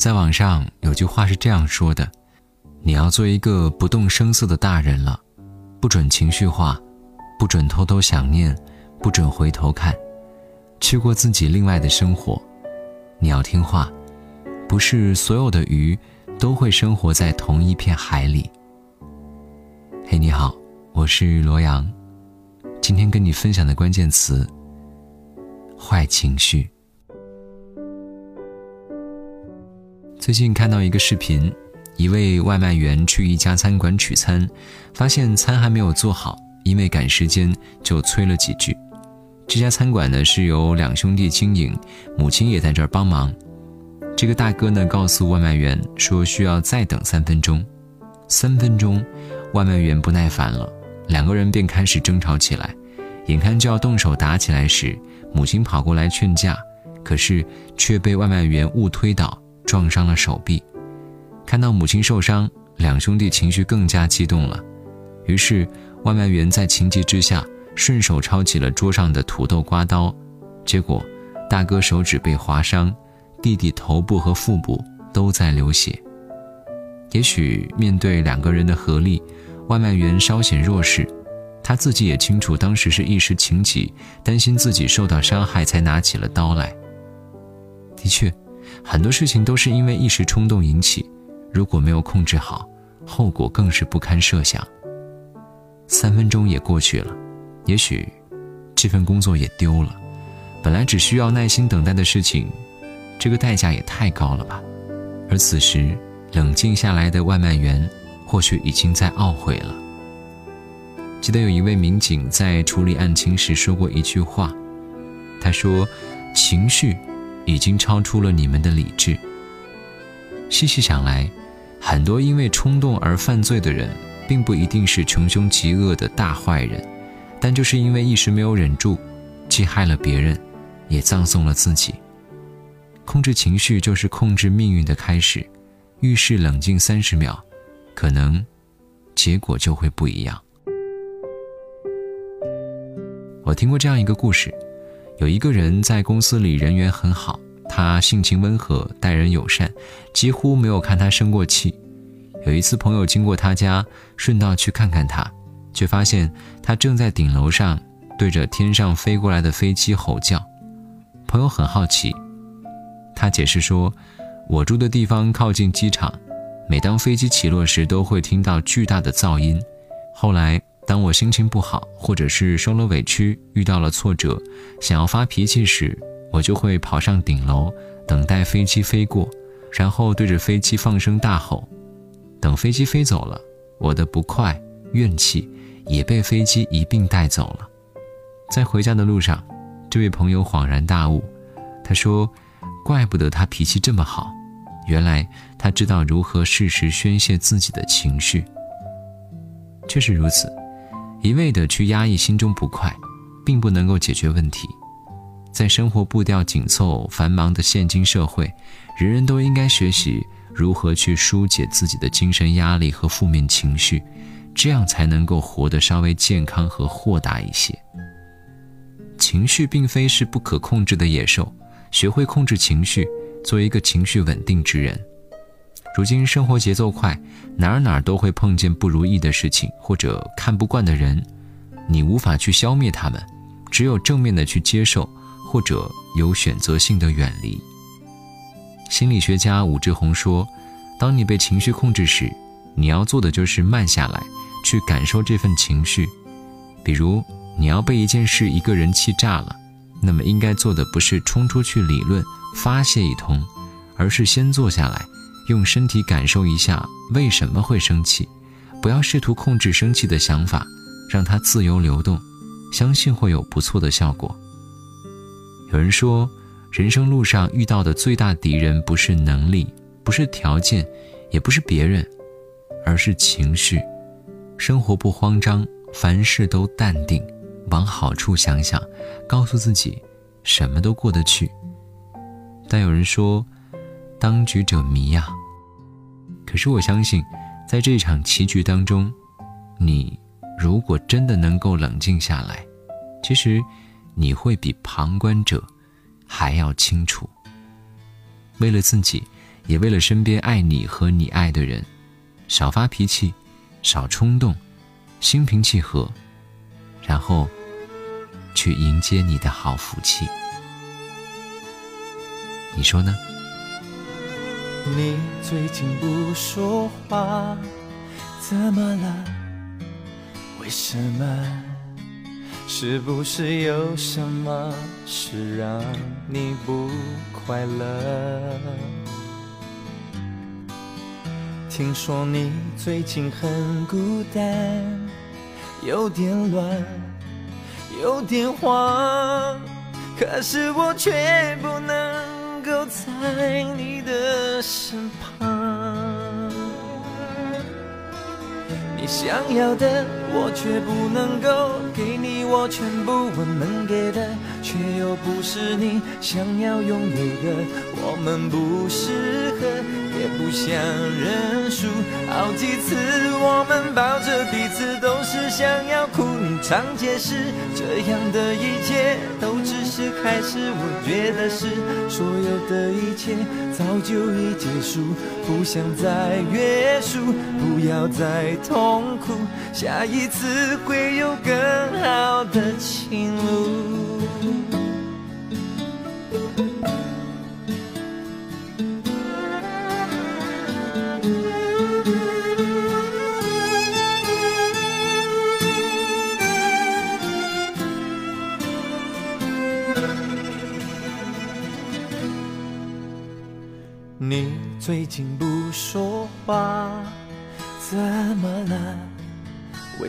在网上有句话是这样说的：“你要做一个不动声色的大人了，不准情绪化，不准偷偷想念，不准回头看，去过自己另外的生活。你要听话，不是所有的鱼都会生活在同一片海里。”嘿，你好，我是罗阳，今天跟你分享的关键词：坏情绪。最近看到一个视频，一位外卖员去一家餐馆取餐，发现餐还没有做好，因为赶时间就催了几句。这家餐馆呢是由两兄弟经营，母亲也在这儿帮忙。这个大哥呢告诉外卖员说需要再等三分钟。三分钟，外卖员不耐烦了，两个人便开始争吵起来。眼看就要动手打起来时，母亲跑过来劝架，可是却被外卖员误推倒。撞伤了手臂，看到母亲受伤，两兄弟情绪更加激动了。于是，外卖员在情急之下，顺手抄起了桌上的土豆刮刀，结果大哥手指被划伤，弟弟头部和腹部都在流血。也许面对两个人的合力，外卖员稍显弱势，他自己也清楚，当时是一时情急，担心自己受到伤害，才拿起了刀来。的确。很多事情都是因为一时冲动引起，如果没有控制好，后果更是不堪设想。三分钟也过去了，也许这份工作也丢了。本来只需要耐心等待的事情，这个代价也太高了吧？而此时冷静下来的外卖员，或许已经在懊悔了。记得有一位民警在处理案情时说过一句话，他说：“情绪。”已经超出了你们的理智。细细想来，很多因为冲动而犯罪的人，并不一定是穷凶极恶的大坏人，但就是因为一时没有忍住，既害了别人，也葬送了自己。控制情绪就是控制命运的开始，遇事冷静三十秒，可能结果就会不一样。我听过这样一个故事。有一个人在公司里人缘很好，他性情温和，待人友善，几乎没有看他生过气。有一次朋友经过他家，顺道去看看他，却发现他正在顶楼上对着天上飞过来的飞机吼叫。朋友很好奇，他解释说：“我住的地方靠近机场，每当飞机起落时都会听到巨大的噪音。”后来。当我心情不好，或者是受了委屈、遇到了挫折，想要发脾气时，我就会跑上顶楼，等待飞机飞过，然后对着飞机放声大吼。等飞机飞走了，我的不快、怨气也被飞机一并带走了。在回家的路上，这位朋友恍然大悟，他说：“怪不得他脾气这么好，原来他知道如何适时宣泄自己的情绪。”确实如此。一味的去压抑心中不快，并不能够解决问题。在生活步调紧凑、繁忙的现今社会，人人都应该学习如何去疏解自己的精神压力和负面情绪，这样才能够活得稍微健康和豁达一些。情绪并非是不可控制的野兽，学会控制情绪，做一个情绪稳定之人。如今生活节奏快，哪儿哪儿都会碰见不如意的事情或者看不惯的人，你无法去消灭他们，只有正面的去接受，或者有选择性的远离。心理学家武志红说：“当你被情绪控制时，你要做的就是慢下来，去感受这份情绪。比如你要被一件事、一个人气炸了，那么应该做的不是冲出去理论发泄一通，而是先坐下来。”用身体感受一下为什么会生气，不要试图控制生气的想法，让它自由流动，相信会有不错的效果。有人说，人生路上遇到的最大敌人不是能力，不是条件，也不是别人，而是情绪。生活不慌张，凡事都淡定，往好处想想，告诉自己，什么都过得去。但有人说，当局者迷呀。可是我相信，在这场棋局当中，你如果真的能够冷静下来，其实你会比旁观者还要清楚。为了自己，也为了身边爱你和你爱的人，少发脾气，少冲动，心平气和，然后去迎接你的好福气。你说呢？你最近不说话，怎么了？为什么？是不是有什么事让你不快乐？听说你最近很孤单，有点乱，有点慌，可是我却不能够在你的身旁。你想要的，我却不能够给你，我全部我能给的，却又不是你想要拥有的，我们不适合。不想认输，好几次我们抱着彼此，都是想要哭。你常解释，这样的一切都只是开始。我觉得是，所有的一切早就已结束，不想再约束，不要再痛苦，下一次会有更好的情路。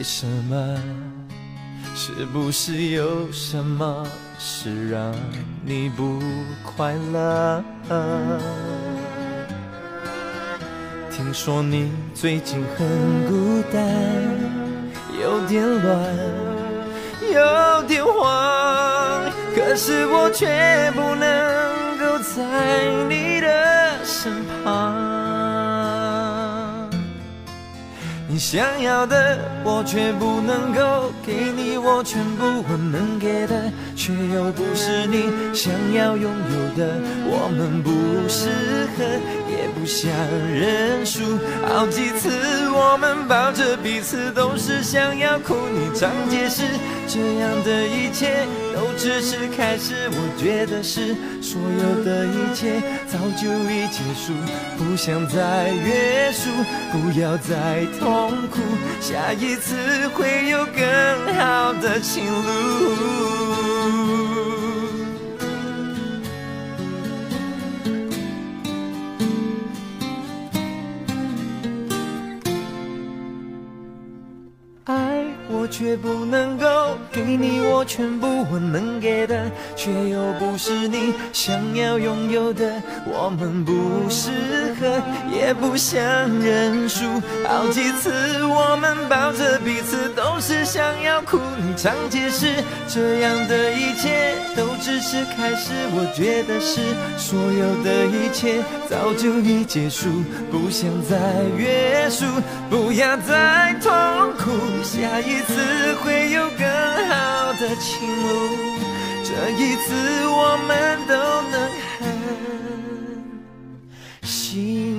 为什么？是不是有什么事让你不快乐？听说你最近很孤单，有点乱，有点慌，可是我却不能够在你的。身旁，你想要的我却不能够给你，我全部我能给的，却又不是你想要拥有的，我们不适合，也不想认输。好几次我们抱着彼此，都是想要哭，你常解释，这样的一切都只是开始。我觉得是所有的一切。早就已结束，不想再约束，不要再痛苦，下一次会有更好的情路。却不能够给你我全部我能给的，却又不是你想要拥有的。我们不适合，也不想认输。好几次我们抱着彼此，都是想要哭。你常解释，这样的一切都只是开始。我觉得是，所有的一切早就已结束，不想再约束，不要再痛。下一次会有更好的情路这一次我们都能狠心